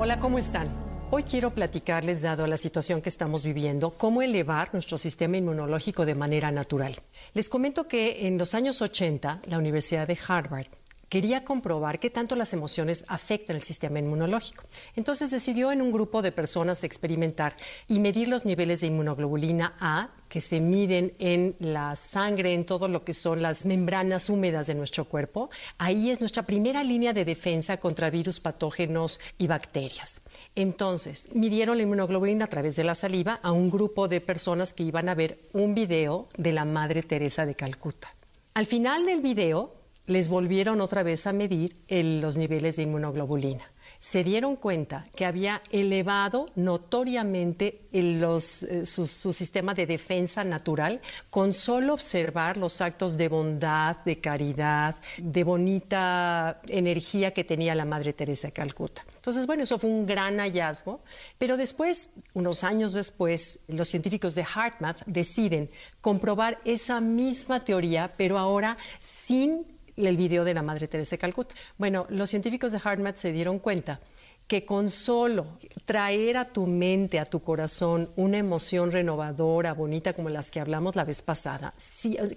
Hola, ¿cómo están? Hoy quiero platicarles, dado la situación que estamos viviendo, cómo elevar nuestro sistema inmunológico de manera natural. Les comento que en los años 80, la Universidad de Harvard quería comprobar qué tanto las emociones afectan el sistema inmunológico. Entonces decidió en un grupo de personas experimentar y medir los niveles de inmunoglobulina A que se miden en la sangre, en todo lo que son las membranas húmedas de nuestro cuerpo. Ahí es nuestra primera línea de defensa contra virus, patógenos y bacterias. Entonces, midieron la inmunoglobulina a través de la saliva a un grupo de personas que iban a ver un video de la Madre Teresa de Calcuta. Al final del video, les volvieron otra vez a medir los niveles de inmunoglobulina. Se dieron cuenta que había elevado notoriamente eh, su, sistema de defensa natural con solo observar los actos de bondad, de caridad, de bonita energía que tenía la Madre Teresa de Calcuta. Entonces, bueno, eso fue un gran hallazgo, pero después, unos años después, los científicos de HeartMath deciden comprobar esa misma teoría, pero ahora sin el video de la Madre Teresa de Calcuta. Bueno, los científicos de HeartMath se dieron cuenta que con solo traer a tu mente, a tu corazón, una emoción renovadora, bonita, como las que hablamos la vez pasada,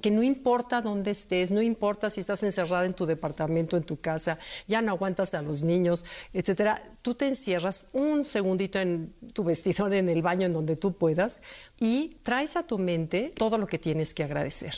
que no importa dónde estés, no importa si estás encerrada en tu departamento, en tu casa, ya no aguantas a los niños, etcétera, tú te encierras un segundito en tu vestidor, en el baño, en donde tú puedas, y traes a tu mente todo lo que tienes que agradecer.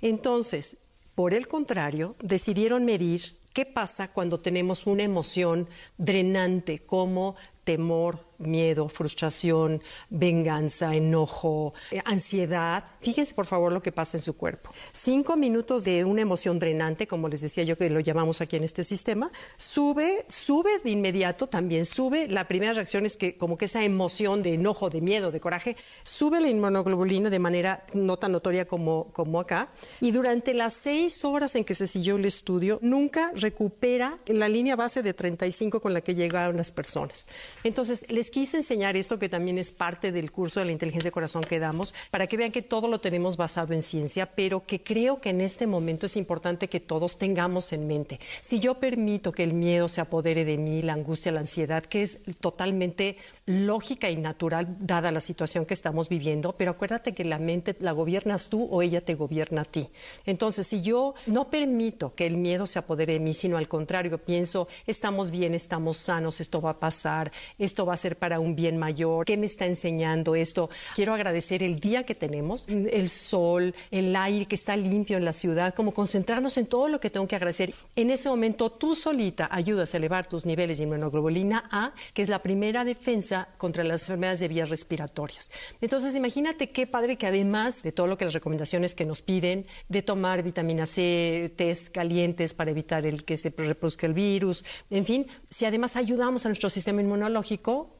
Entonces, por el contrario, decidieron medir qué pasa cuando tenemos una emoción drenante como temor, miedo, frustración, venganza, enojo, eh, ansiedad. Fíjense por favor lo que pasa en su cuerpo. Cinco minutos de una emoción drenante, como les decía yo que lo llamamos aquí en este sistema, sube, sube de inmediato, también sube. La primera reacción es que como que esa emoción de enojo, de miedo, de coraje, sube la inmunoglobulina de manera no tan notoria como, como acá. Y durante las seis horas en que se siguió el estudio, nunca recupera la línea base de 35 con la que llegaron las personas. Entonces, les quise enseñar esto que también es parte del curso de la inteligencia de corazón que damos, para que vean que todo lo tenemos basado en ciencia, pero que creo que en este momento es importante que todos tengamos en mente. Si yo permito que el miedo se apodere de mí, la angustia, la ansiedad, que es totalmente lógica y natural dada la situación que estamos viviendo, pero acuérdate que la mente la gobiernas tú o ella te gobierna a ti. Entonces, si yo no permito que el miedo se apodere de mí, sino al contrario, pienso, estamos bien, estamos sanos, esto va a pasar, esto va a ser para un bien mayor, ¿qué me está enseñando esto? Quiero agradecer el día que tenemos, el sol, el aire que está limpio en la ciudad, como concentrarnos en todo lo que tengo que agradecer. En ese momento tú solita ayudas a elevar tus niveles de inmunoglobulina A, que es la primera defensa contra las enfermedades de vías respiratorias. Entonces imagínate qué padre que además de todo lo que las recomendaciones que nos piden, de tomar vitamina C, test calientes para evitar el que se reproduzca el virus, en fin, si además ayudamos a nuestro sistema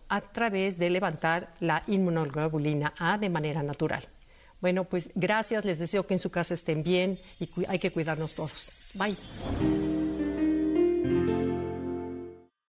a través de levantar la inmunoglobulina A de manera natural. Bueno, pues gracias, les deseo que en su casa estén bien y hay que cuidarnos todos. Bye.